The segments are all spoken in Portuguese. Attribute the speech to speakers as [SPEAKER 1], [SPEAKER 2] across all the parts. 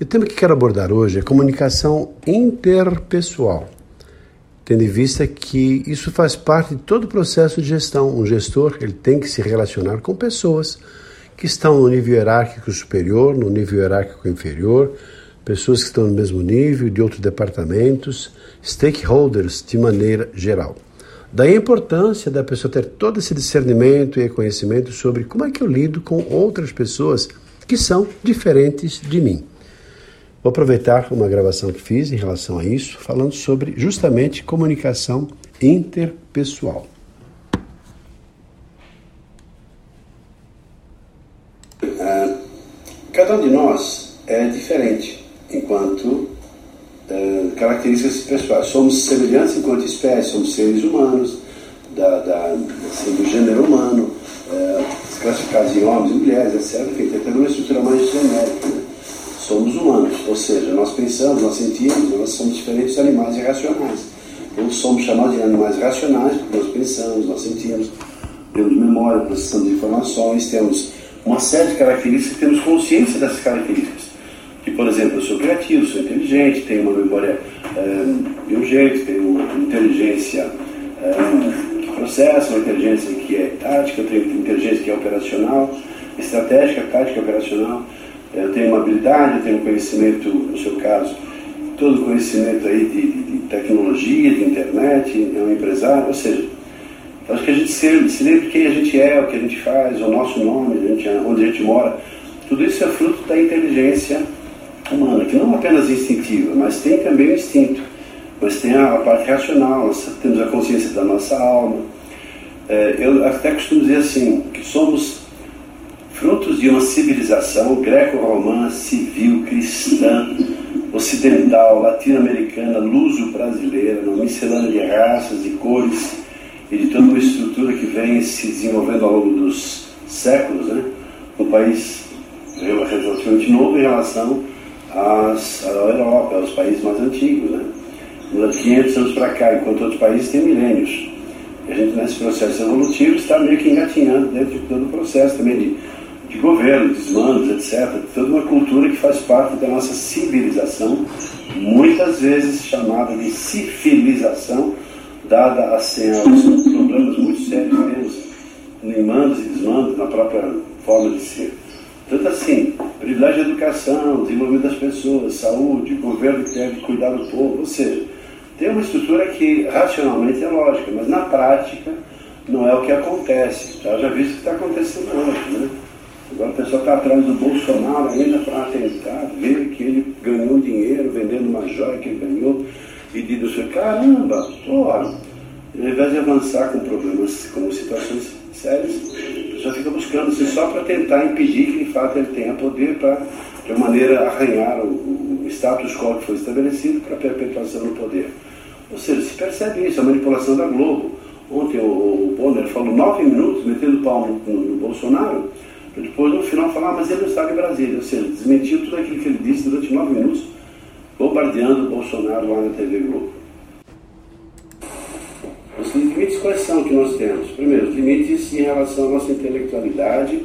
[SPEAKER 1] O tema que quero abordar hoje é comunicação interpessoal, tendo em vista que isso faz parte de todo o processo de gestão. Um gestor ele tem que se relacionar com pessoas que estão no nível hierárquico superior, no nível hierárquico inferior, pessoas que estão no mesmo nível, de outros departamentos, stakeholders de maneira geral. Daí a importância da pessoa ter todo esse discernimento e conhecimento sobre como é que eu lido com outras pessoas que são diferentes de mim. Vou aproveitar uma gravação que fiz em relação a isso, falando sobre justamente comunicação interpessoal. Ah, cada um de nós é diferente enquanto uh, características pessoais. Somos semelhantes enquanto espécie, somos seres humanos, da, da, assim, do gênero humano, uh, classificados em homens e mulheres, etc. Enfim, tem uma estrutura mais genérica. Somos humanos, ou seja, nós pensamos, nós sentimos, nós somos diferentes de animais irracionais. Então somos chamados de animais racionais porque nós pensamos, nós sentimos, temos memória, processamos informações, temos uma série de características, temos consciência dessas características. Que, por exemplo, eu sou criativo, sou inteligente, tenho uma memória é, um jeito, tenho uma inteligência é, que processa, uma inteligência que é tática, eu tenho inteligência que é operacional, estratégica, tática, operacional. Eu tenho uma habilidade, eu tenho um conhecimento, no seu caso, todo conhecimento aí de, de, tecnologia, de internet, é um empresário, ou seja, acho que a gente se, se lembra quem a gente é, o que a gente faz, o nosso nome, a gente, onde a gente mora, tudo isso é fruto da inteligência humana, que não é apenas instintiva, mas tem também o instinto, mas tem a, a parte racional, nós temos a consciência da nossa alma. É, eu até costumo dizer assim, que somos frutos de uma civilização greco-romana, civil, cristã, ocidental, latino-americana, luso-brasileira, uma miscelânea de raças, de cores e de toda uma estrutura que vem se desenvolvendo ao longo dos séculos, né? um país relativamente novo em relação às, à Europa, aos países mais antigos. Né? De 500 anos para cá, enquanto outros países têm milênios. E a gente, nesse processo evolutivo, está meio que engatinhando dentro de todo o processo também de de governo, desmandos, etc. Toda uma cultura que faz parte da nossa civilização, muitas vezes chamada de civilização, dada assim, aos problemas muito sérios que temos em e desmandos na própria forma de ser. Tanto assim, privilégio de educação, desenvolvimento das pessoas, saúde, governo que deve cuidar do povo, ou seja, tem uma estrutura que racionalmente é lógica, mas na prática não é o que acontece. Já, já visto o que está acontecendo hoje, né? Agora o pessoal está atrás do Bolsonaro ainda para tentar ver que ele ganhou dinheiro vendendo uma joia que ele ganhou e diz assim, caramba, porra, ao invés de avançar com problemas, com situações sérias, a pessoa fica buscando assim, só para tentar impedir que de fato ele tenha poder para, de maneira, arranhar o, o status quo que foi estabelecido para a perpetuação do poder. Ou seja, se percebe isso, a manipulação da Globo. Ontem o, o Bonner falou nove minutos metendo pau no, no, no Bolsonaro para depois, no final, falar, ah, mas ele não estava em Brasília. Ou seja, desmentiu tudo aquilo que ele disse durante nove minutos, bombardeando o Bolsonaro lá na TV Globo. Os limites quais são que nós temos? Primeiro, os limites em relação à nossa intelectualidade,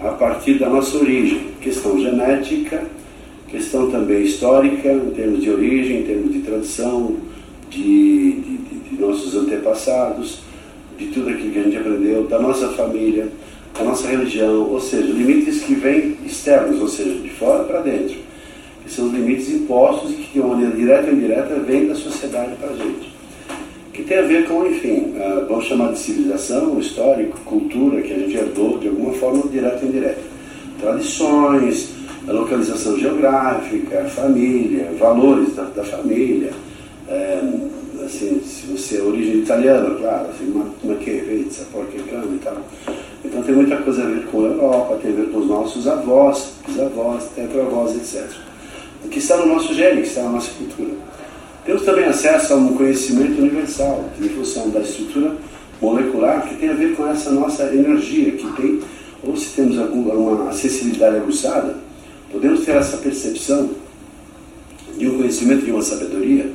[SPEAKER 1] a partir da nossa origem. Questão genética, questão também histórica, em termos de origem, em termos de tradição, de, de, de, de nossos antepassados, de tudo aquilo que a gente aprendeu, da nossa família a nossa religião, ou seja, limites que vêm externos, ou seja, de fora para dentro, que são os limites impostos e que de maneira direta ou indireta vêm da sociedade para a gente. Que tem a ver com, enfim, a, vamos chamar de civilização, histórico, cultura, que a gente herdou de alguma forma direta ou indireta. Tradições, a localização geográfica, a família, valores da, da família, é, assim, se você é origem italiana, claro, assim, uma, uma querezza, porca e tal. Então tem muita coisa a ver com a Europa, tem a ver com os nossos avós, voz, voz, etc. O que está no nosso gene, que está na nossa cultura. Temos também acesso a um conhecimento universal, em função da estrutura molecular, que tem a ver com essa nossa energia, que tem, ou se temos alguma acessibilidade aguçada, podemos ter essa percepção de um conhecimento, de uma sabedoria,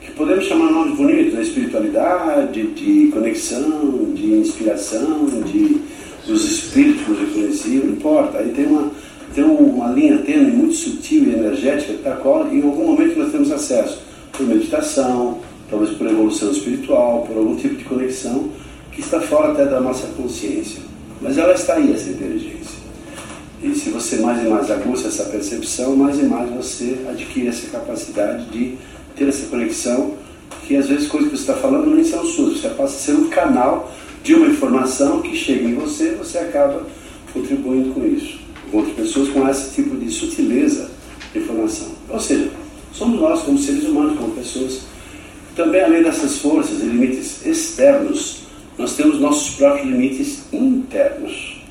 [SPEAKER 1] que podemos chamar nomes bonitos, de espiritualidade, de conexão, de inspiração, de dos espíritos que nos não importa. Aí tem uma, tem uma linha tênue muito sutil e energética, da qual em algum momento nós temos acesso por meditação, talvez por evolução espiritual, por algum tipo de conexão que está fora até da nossa consciência. Mas ela está aí, essa inteligência. E se você mais e mais aguça essa percepção, mais e mais você adquire essa capacidade de ter essa conexão, que às vezes coisas que você está falando nem são suas, você passa a ser um canal de uma informação que chega em você, você acaba contribuindo com isso, com outras pessoas com esse tipo de sutileza de informação. Ou seja, somos nós, como seres humanos, como pessoas. Também, além dessas forças e limites externos, nós temos nossos próprios limites internos,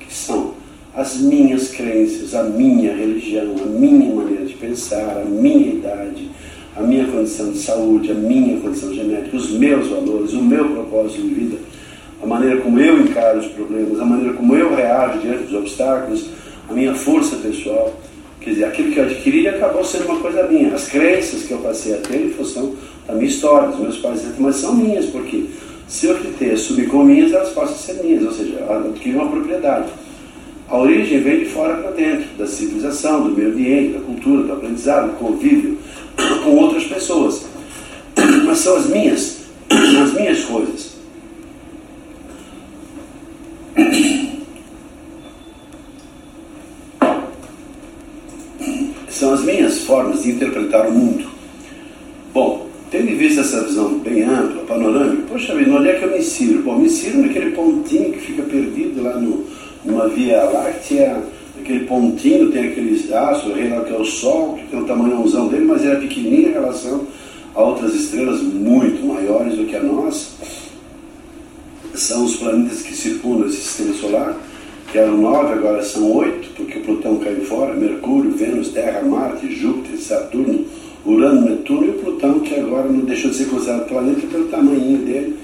[SPEAKER 1] que são as minhas crenças, a minha religião, a minha maneira de pensar, a minha idade, a minha condição de saúde, a minha condição genética, os meus valores, o meu propósito de vida, a maneira como eu encaro os problemas, a maneira como eu reajo diante dos obstáculos, a minha força pessoal. Quer dizer, aquilo que eu adquiri acabou sendo uma coisa minha. As crenças que eu passei a ter em função da minha história, dos meus pais, mas são minhas, porque se eu acreditei assumir como minhas, elas passam a ser minhas, ou seja, adquiri uma propriedade. A origem vem de fora para dentro, da civilização, do meio ambiente, da cultura, do aprendizado, do convívio com outras pessoas. Mas são as minhas, as minhas coisas. São as minhas formas de interpretar o mundo. Bom, tendo em vista essa visão bem ampla, panorâmica, poxa vida, onde é que eu me insiro? Bom, me insiro naquele pontinho que fica perdido lá no, numa via láctea, aquele pontinho, tem aqueles astros, o reino que é o Sol, que tem o tamanhozão dele, mas ele é pequenininho em relação a outras estrelas muito maiores do que a nossa são os planetas que circundam esse sistema solar, que eram nove, agora são oito, porque Plutão caiu fora, Mercúrio, Vênus, Terra, Marte, Júpiter, Saturno, Urano, Netuno e Plutão, que agora não deixou de ser considerado planeta pelo tamanho dele.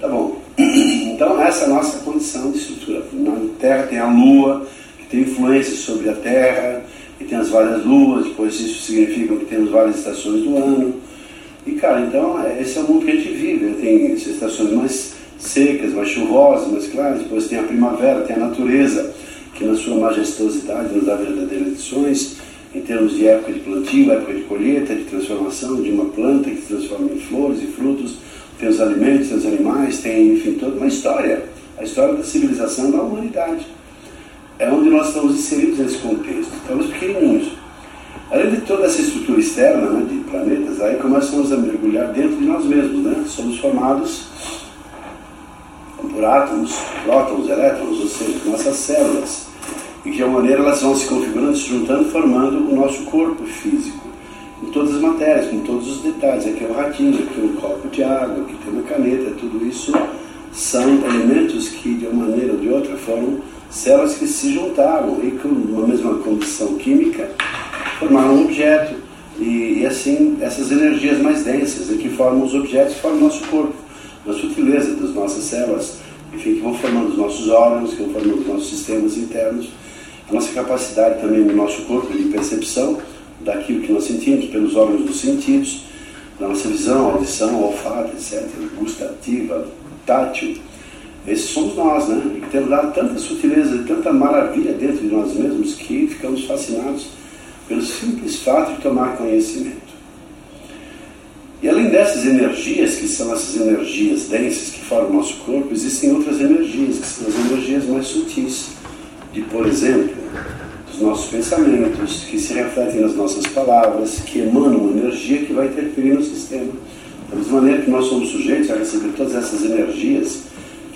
[SPEAKER 1] Tá bom. Então essa é a nossa condição de estrutura. Na Terra tem a Lua, que tem influência sobre a Terra, e tem as várias luas, depois isso significa que temos várias estações do ano. E cara, então esse é o mundo que a gente vive. Tem estações mais secas, mais chuvosas, mais claras, depois tem a primavera, tem a natureza, que na sua majestosidade nos dá verdadeiras lições, em termos de época de plantio, época de colheita, de transformação de uma planta que se transforma em flores e frutos, tem os alimentos, tem os animais, tem, enfim, toda uma história, a história da civilização da humanidade. É onde nós estamos inseridos nesse contexto, estamos pequenininhos. Além de toda essa estrutura externa né, de planetas, aí começamos a mergulhar dentro de nós mesmos, né? Somos formados por átomos, prótons, elétrons, ou seja, nossas células. E de uma maneira elas vão se configurando, se juntando, formando o nosso corpo físico. Com todas as matérias, com todos os detalhes. Aqui é um ratinho, aqui é um copo de água, aqui tem uma caneta, tudo isso são elementos que de uma maneira ou de outra foram células que se juntaram e com uma mesma condição química formaram um objeto. E, e assim, essas energias mais densas é que formam os objetos formam o nosso corpo na sutileza das nossas células, enfim, que vão formando os nossos órgãos, que vão formando os nossos sistemas internos, a nossa capacidade também no nosso corpo de percepção daquilo que nós sentimos pelos órgãos dos sentidos, da nossa visão, audição, olfato, etc., gustativa, tátil. Esses somos nós, né? E temos dado tanta sutileza tanta maravilha dentro de nós mesmos que ficamos fascinados pelo simples fato de tomar conhecimento. Dessas energias, que são essas energias densas que formam o nosso corpo, existem outras energias, que são as energias mais sutis, de, por exemplo, dos nossos pensamentos, que se refletem nas nossas palavras, que emanam uma energia que vai interferir no sistema. Da mesma maneira que nós somos sujeitos a receber todas essas energias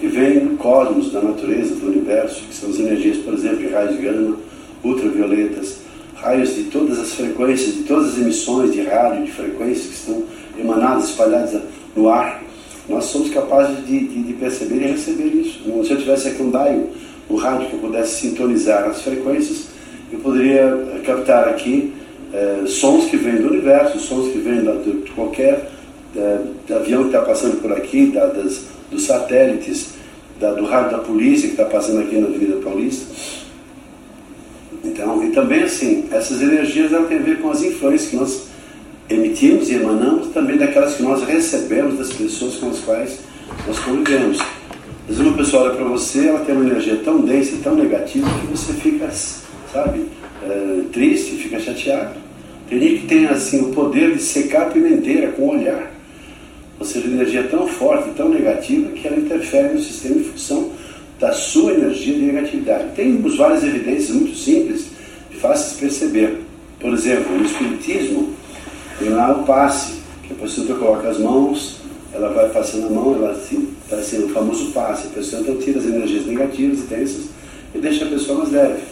[SPEAKER 1] que vêm do cosmos, da natureza, do universo, que são as energias, por exemplo, de raios gama, ultravioletas, raios de todas as frequências, de todas as emissões de rádio, de frequências que estão emanadas, espalhadas no ar, nós somos capazes de, de, de perceber e receber isso. Se eu tivesse aqui um dial, um rádio que eu pudesse sintonizar as frequências, eu poderia captar aqui é, sons que vêm do universo, sons que vêm de, de qualquer é, avião que está passando por aqui, da, das, dos satélites, da, do rádio da polícia que está passando aqui na Avenida Paulista. Então, e também assim, essas energias têm a ver com as influências que nós emitimos e emanamos, também daquelas que nós recebemos das pessoas com as quais nós convivemos. Às vezes uma pessoa olha para você, ela tem uma energia tão densa tão negativa que você fica, sabe, é, triste, fica chateado. Gente que tem assim o poder de secar a pimenteira com o olhar. Ou seja, energia tão forte, tão negativa, que ela interfere no sistema em função da sua energia de negatividade. Temos várias evidências muito simples e fáceis de perceber. Por exemplo, no Espiritismo, tem lá o passe, que a pessoa coloca as mãos, ela vai passando a mão, ela está sendo o famoso passe. A pessoa então tira as energias negativas e tensas e deixa a pessoa mais leve.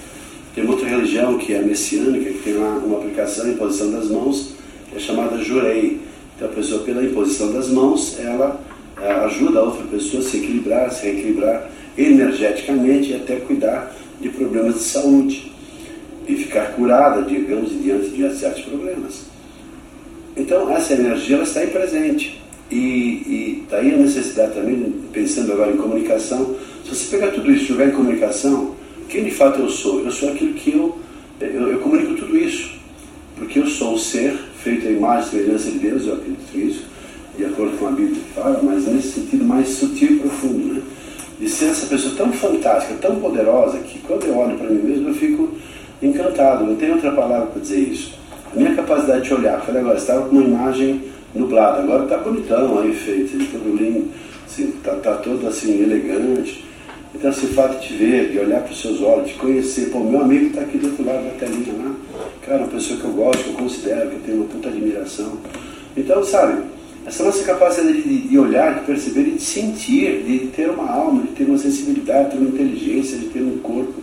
[SPEAKER 1] Tem outra religião que é messiânica, que tem lá uma aplicação em posição das mãos, que é chamada jurei. Então a pessoa, pela imposição das mãos, ela, ela ajuda a outra pessoa a se equilibrar, se reequilibrar energeticamente e até cuidar de problemas de saúde e ficar curada, digamos, diante de certos problemas. Então essa energia ela está aí presente. E daí a necessidade também, pensando agora em comunicação, se você pegar tudo isso e jogar em comunicação, quem de fato eu sou? Eu sou aquilo que eu, eu, eu comunico tudo isso. Porque eu sou um ser feito à imagem e semelhança de Deus, eu acredito nisso, de acordo com a Bíblia que fala, mas nesse sentido mais sutil e profundo, né? De ser essa pessoa tão fantástica, tão poderosa, que quando eu olho para mim mesmo eu fico encantado. Não tem outra palavra para dizer isso. A minha capacidade de olhar, falei agora, estava com uma imagem nublada, agora está bonitão aí feito, todo lindo, assim, tá, tá todo assim, elegante. Então, esse fato de te ver, de olhar para os seus olhos, de conhecer, pô, meu amigo está aqui do outro lado da telinha lá, cara, uma pessoa que eu gosto, que eu considero, que eu tenho uma puta admiração. Então, sabe, essa nossa capacidade de, de olhar, de perceber e de sentir, de ter uma alma, de ter uma sensibilidade, de ter uma inteligência, de ter um corpo,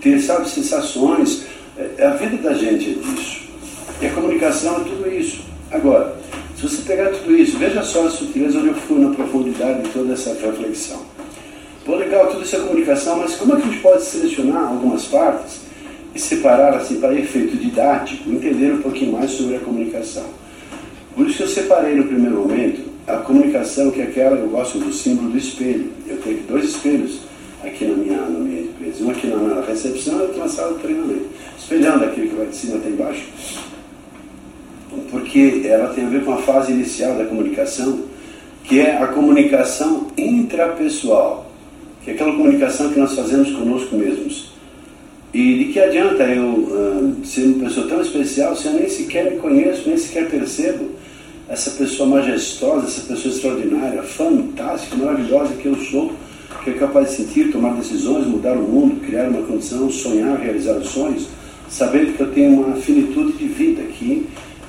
[SPEAKER 1] ter, sabe, sensações, é, a vida da gente é disso. E a comunicação é tudo isso. Agora, se você pegar tudo isso, veja só a sutileza onde eu fui na profundidade de toda essa reflexão. Pô, legal, tudo isso é comunicação, mas como é que a gente pode selecionar algumas partes e separar assim para efeito didático, entender um pouquinho mais sobre a comunicação? Por isso que eu separei no primeiro momento a comunicação, que é aquela, eu gosto do símbolo do espelho. Eu tenho dois espelhos aqui na minha, na minha empresa. Um aqui na, recepção e outro na sala de treinamento. Espelhando aquele que vai de cima até embaixo porque ela tem a ver com a fase inicial da comunicação, que é a comunicação intrapessoal, que é aquela comunicação que nós fazemos conosco mesmos. E de que adianta eu uh, ser uma pessoa tão especial se eu nem sequer me conheço, nem sequer percebo essa pessoa majestosa, essa pessoa extraordinária, fantástica, maravilhosa que eu sou, que é capaz de sentir, tomar decisões, mudar o mundo, criar uma condição, sonhar, realizar sonhos, sabendo que eu tenho uma finitude de vida aqui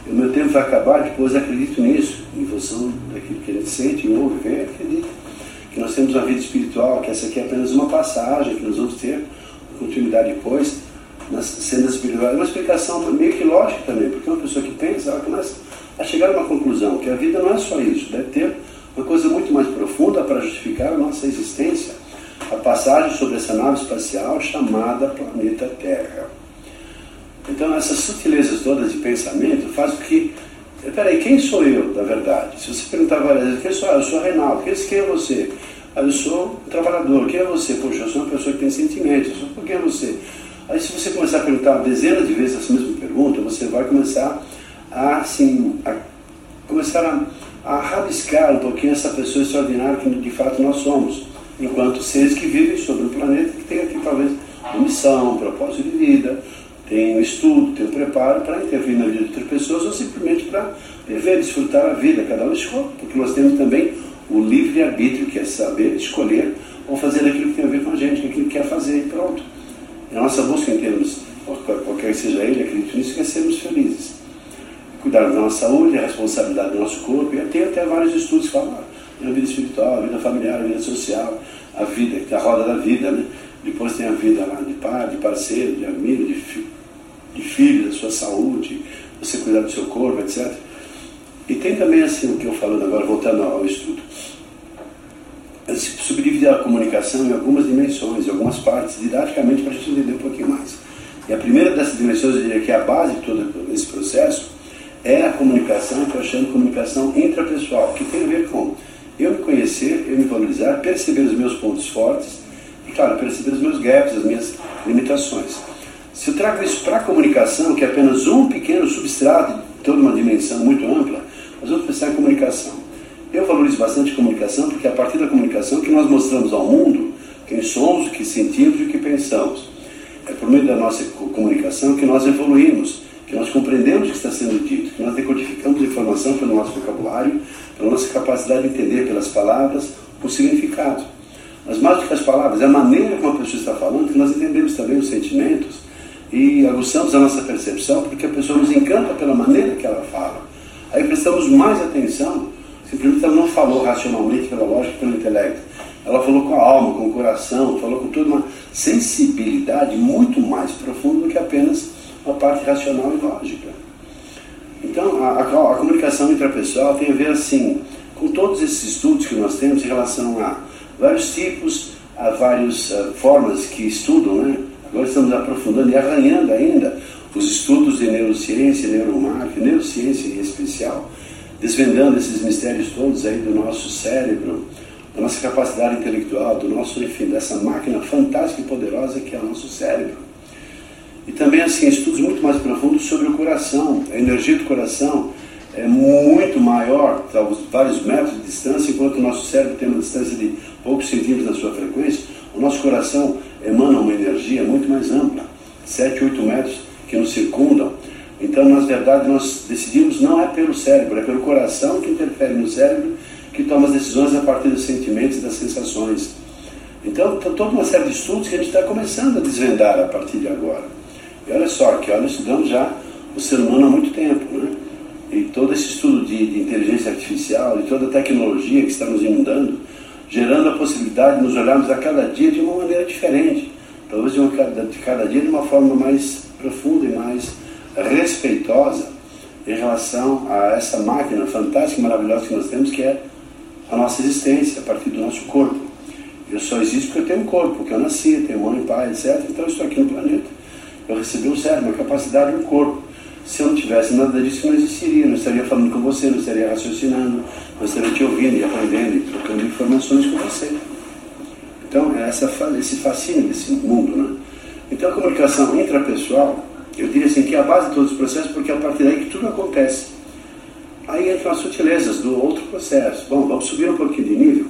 [SPEAKER 1] o meu tempo vai acabar, depois acredito nisso, em função daquilo que a gente sente, ouve, vê, acredita. Que nós temos uma vida espiritual, que essa aqui é apenas uma passagem, que nós vamos ter continuidade depois, nas cenas espirituais. É uma explicação meio que lógica também, porque uma pessoa que pensa, ela começa a chegar a uma conclusão, que a vida não é só isso, deve ter uma coisa muito mais profunda para justificar a nossa existência, a passagem sobre essa nave espacial chamada planeta Terra. Então, essas sutilezas todas de pensamento fazem com que. Peraí, quem sou eu, na verdade? Se você perguntar várias vezes, quem sou eu? Eu sou Reinaldo. Quem é você? Eu sou um trabalhador. Quem é você? Poxa, eu sou uma pessoa que tem sentimentos. Sou, quem é você? Aí, se você começar a perguntar dezenas de vezes essa mesma pergunta, você vai começar a, assim, a começar a, a rabiscar um pouquinho essa pessoa extraordinária que de fato nós somos, enquanto seres que vivem sobre o planeta que tem aqui talvez uma missão, um propósito de vida, tem o estudo, tem o preparo para intervir na vida de outras pessoas ou simplesmente para viver, desfrutar a vida, cada um escolhe, porque nós temos também o livre-arbítrio, que é saber escolher ou fazer aquilo que tem a ver com a gente, aquilo que quer fazer e pronto. E a nossa busca em termos, qualquer que seja ele, acredito nisso, que é sermos felizes. Cuidar da nossa saúde, a responsabilidade do nosso corpo, e tem até vários estudos que falam a vida espiritual, a vida familiar, a vida social, a vida, a roda da vida, né? Depois tem a vida lá de pai, de parceiro, de amigo, de filho de filho, da sua saúde, você cuidar do seu corpo, etc. E tem também assim o que eu falando agora, voltando ao estudo. Subdividir a comunicação em algumas dimensões, em algumas partes, didaticamente, para a gente entender um pouquinho mais. E a primeira dessas dimensões, eu diria que é a base de todo esse processo, é a comunicação, que eu chamo de comunicação intrapessoal, que tem a ver com eu me conhecer, eu me valorizar, perceber os meus pontos fortes e, claro, perceber os meus gaps, as minhas limitações. Se eu trago isso para a comunicação, que é apenas um pequeno substrato de toda uma dimensão muito ampla, nós vamos pensar em comunicação. Eu valorizo bastante a comunicação porque é a partir da comunicação que nós mostramos ao mundo quem somos, o que sentimos e o que pensamos. É por meio da nossa comunicação que nós evoluímos, que nós compreendemos o que está sendo dito, que nós decodificamos a informação pelo nosso vocabulário, pela nossa capacidade de entender pelas palavras o significado. Mas mais do que as palavras, é a maneira como a pessoa está falando que nós entendemos também os sentimentos e aguçamos a nossa percepção, porque a pessoa nos encanta pela maneira que ela fala. Aí prestamos mais atenção, simplesmente ela não falou racionalmente, pela lógica, pelo intelecto. Ela falou com a alma, com o coração, falou com toda uma sensibilidade muito mais profunda do que apenas uma parte racional e lógica. Então, a, a, a comunicação intrapessoal tem a ver, assim, com todos esses estudos que nós temos em relação a vários tipos, a várias uh, formas que estudam, né? Agora estamos aprofundando e arranhando ainda os estudos de neurociência, neuromarketing, neurociência em especial, desvendando esses mistérios todos aí do nosso cérebro, da nossa capacidade intelectual, do nosso, enfim, dessa máquina fantástica e poderosa que é o nosso cérebro. E também, assim, estudos muito mais profundos sobre o coração, a energia do coração é muito maior, talvez vários metros de distância, enquanto o nosso cérebro tem uma distância de poucos centímetros da sua frequência, o nosso coração emana uma energia muito mais ampla, 7, 8 metros que nos circundam. Então, na verdade, nós decidimos não é pelo cérebro, é pelo coração que interfere no cérebro, que toma as decisões a partir dos sentimentos e das sensações. Então, tem toda uma série de estudos que a gente está começando a desvendar a partir de agora. E olha só, que nós estudamos já o ser humano há muito tempo, né? E todo esse estudo de, de inteligência artificial, de toda a tecnologia que está nos inundando, gerando a possibilidade de nos olharmos a cada dia de uma maneira diferente, talvez de, uma, de cada dia de uma forma mais profunda e mais respeitosa em relação a essa máquina fantástica e maravilhosa que nós temos, que é a nossa existência, a partir do nosso corpo. Eu só existo porque eu tenho um corpo, porque eu nasci, tenho mãe, pai, etc. Então eu estou aqui no planeta. Eu recebi um cérebro, uma capacidade, um corpo. Se eu não tivesse nada disso, não existiria. Não estaria falando com você, não estaria raciocinando, não estaria te ouvindo e aprendendo e trocando informações com você. Então, é essa, esse fascínio desse mundo. Né? Então, a comunicação intrapessoal, eu diria assim, que é a base de todos os processos, porque é a partir daí que tudo acontece. Aí entram as sutilezas do outro processo. Bom, vamos subir um pouquinho de nível.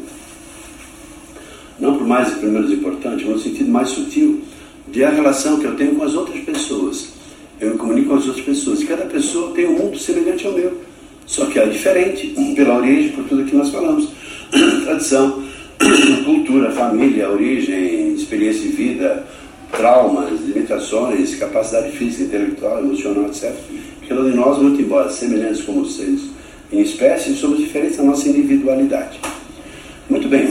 [SPEAKER 1] Não por mais e menos importante, mas no sentido mais sutil de a relação que eu tenho com as outras pessoas. Eu me comunico com as outras pessoas. Cada pessoa tem um mundo semelhante ao meu. Só que é diferente, pela origem, por tudo que nós falamos. Tradição, cultura, família, origem, experiência de vida, traumas, limitações, capacidade física, intelectual, emocional, etc. Um de nós, muito embora semelhantes como seres em espécie, somos diferentes na nossa individualidade. Muito bem.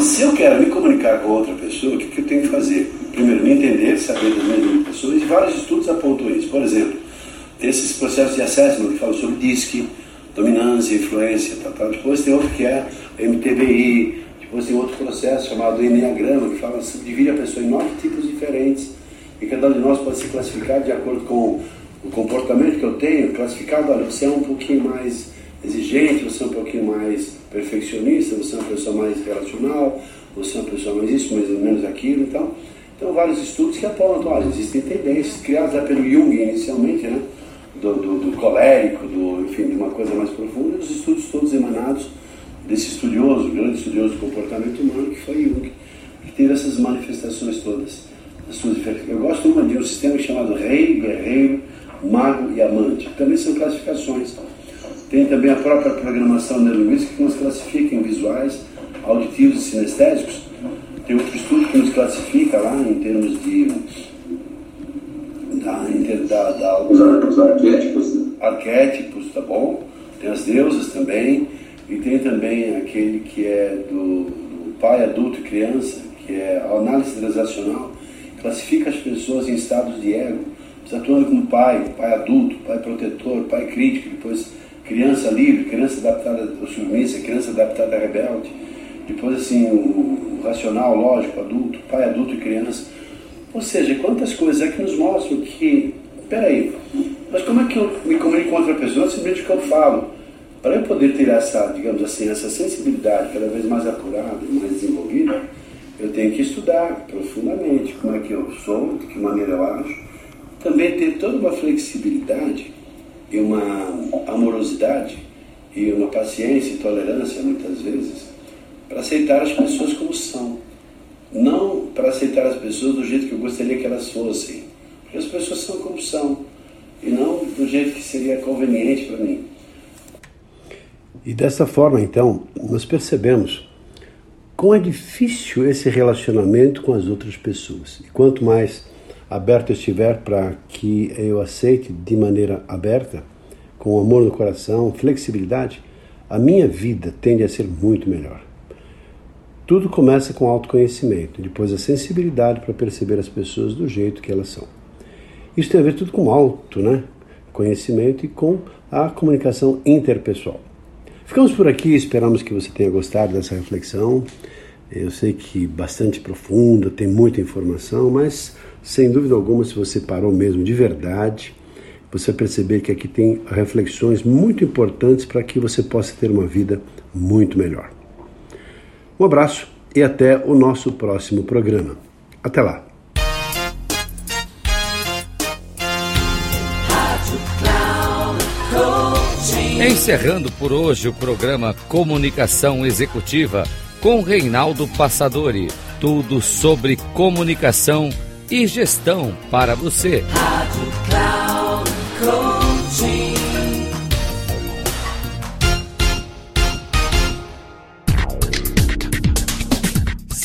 [SPEAKER 1] Se eu quero me comunicar com outra pessoa, o que, que eu tenho que fazer? Entender, saber das minhas limitações, e vários estudos apontam isso. Por exemplo, esses processos de assessment que falam sobre DISC, dominância, influência, tal, tal. Depois tem outro que é MTBI, depois tem outro processo chamado Enneagrama, que fala, divide a pessoa em nove tipos diferentes, e cada um de nós pode ser classificado de acordo com o comportamento que eu tenho, classificado, olha, você é um pouquinho mais exigente, você é um pouquinho mais perfeccionista, você é uma pessoa mais relacional, você é uma pessoa mais isso, mais ou menos aquilo, então, então vários estudos que apontam, olha, existem tendências criadas pelo Jung inicialmente, né, do, do, do, colérico, do, enfim, de uma coisa mais profunda, e os estudos todos emanados desse estudioso, grande estudioso do comportamento humano, que foi Jung, que teve essas manifestações todas. Eu gosto uma de um sistema chamado rei, guerreiro, mago e amante, que também são classificações. Tem também a própria programação neurolinguística que nos classifica em visuais, auditivos e sinestésicos. Tem outro estudo que nos classifica lá em termos de. Da, da, da,
[SPEAKER 2] os, os arquétipos. Né?
[SPEAKER 1] Arquétipos, tá bom? Tem as deusas também. E tem também aquele que é do, do pai, adulto e criança, que é a análise transacional, classifica as pessoas em estados de ego. Atuando como pai, pai adulto, pai protetor, pai crítico, depois criança livre, criança adaptada ao submissa, criança adaptada a rebelde, depois assim o, racional, lógico, adulto, pai adulto e criança. Ou seja, quantas coisas é que nos mostram que, peraí, mas como é que eu me comunico com outra pessoa? Simplesmente o que eu falo. Para eu poder ter essa, digamos assim, essa sensibilidade cada vez mais apurada e mais desenvolvida, eu tenho que estudar profundamente como é que eu sou, de que maneira eu acho. Também ter toda uma flexibilidade e uma amorosidade e uma paciência e tolerância, muitas vezes, para aceitar as pessoas como são. Não para aceitar as pessoas do jeito que eu gostaria que elas fossem. Porque as pessoas são como são. E não do jeito que seria conveniente para mim.
[SPEAKER 3] E dessa forma, então, nós percebemos quão é difícil esse relacionamento com as outras pessoas. E quanto mais aberto estiver para que eu aceite de maneira aberta, com amor no coração, flexibilidade, a minha vida tende a ser muito melhor. Tudo começa com autoconhecimento, depois a sensibilidade para perceber as pessoas do jeito que elas são. Isso tem a ver tudo com auto, né? Conhecimento e com a comunicação interpessoal. Ficamos por aqui, esperamos que você tenha gostado dessa reflexão. Eu sei que bastante profunda, tem muita informação, mas sem dúvida alguma, se você parou mesmo de verdade, você vai perceber que aqui tem reflexões muito importantes para que você possa ter uma vida muito melhor. Um abraço e até o nosso próximo programa. Até lá!
[SPEAKER 4] Encerrando por hoje o programa Comunicação Executiva com Reinaldo Passadori. Tudo sobre comunicação e gestão para você. Rádio Cloud Coaching.